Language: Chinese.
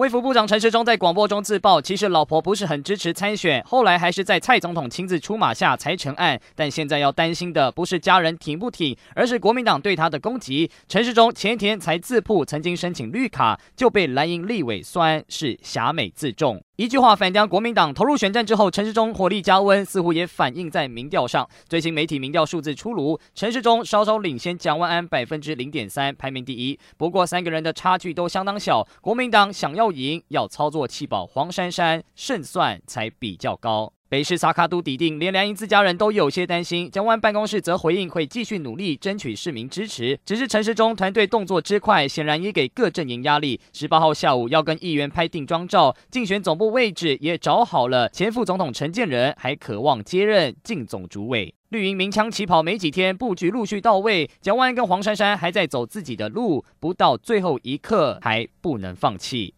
卫福部长陈时中在广播中自曝，其实老婆不是很支持参选，后来还是在蔡总统亲自出马下才成案。但现在要担心的不是家人挺不挺，而是国民党对他的攻击。陈时中前天才自曝曾经申请绿卡，就被蓝营立委酸是侠美自重。一句话反将国民党投入选战之后，陈时中火力加温，似乎也反映在民调上。最新媒体民调数字出炉，陈时中稍稍领先蒋万安百分之零点三，排名第一。不过三个人的差距都相当小，国民党想要赢，要操作弃保黄珊珊，胜算才比较高。北市萨卡都底定，连蓝营自家人都有些担心。江湾办公室则回应，会继续努力争取市民支持。只是陈时中团队动作之快，显然也给各阵营压力。十八号下午要跟议员拍定妆照，竞选总部位置也找好了。前副总统陈建仁还渴望接任竞总主委。绿营鸣枪起跑没几天，布局陆续到位。蒋湾跟黄珊珊还在走自己的路，不到最后一刻还不能放弃。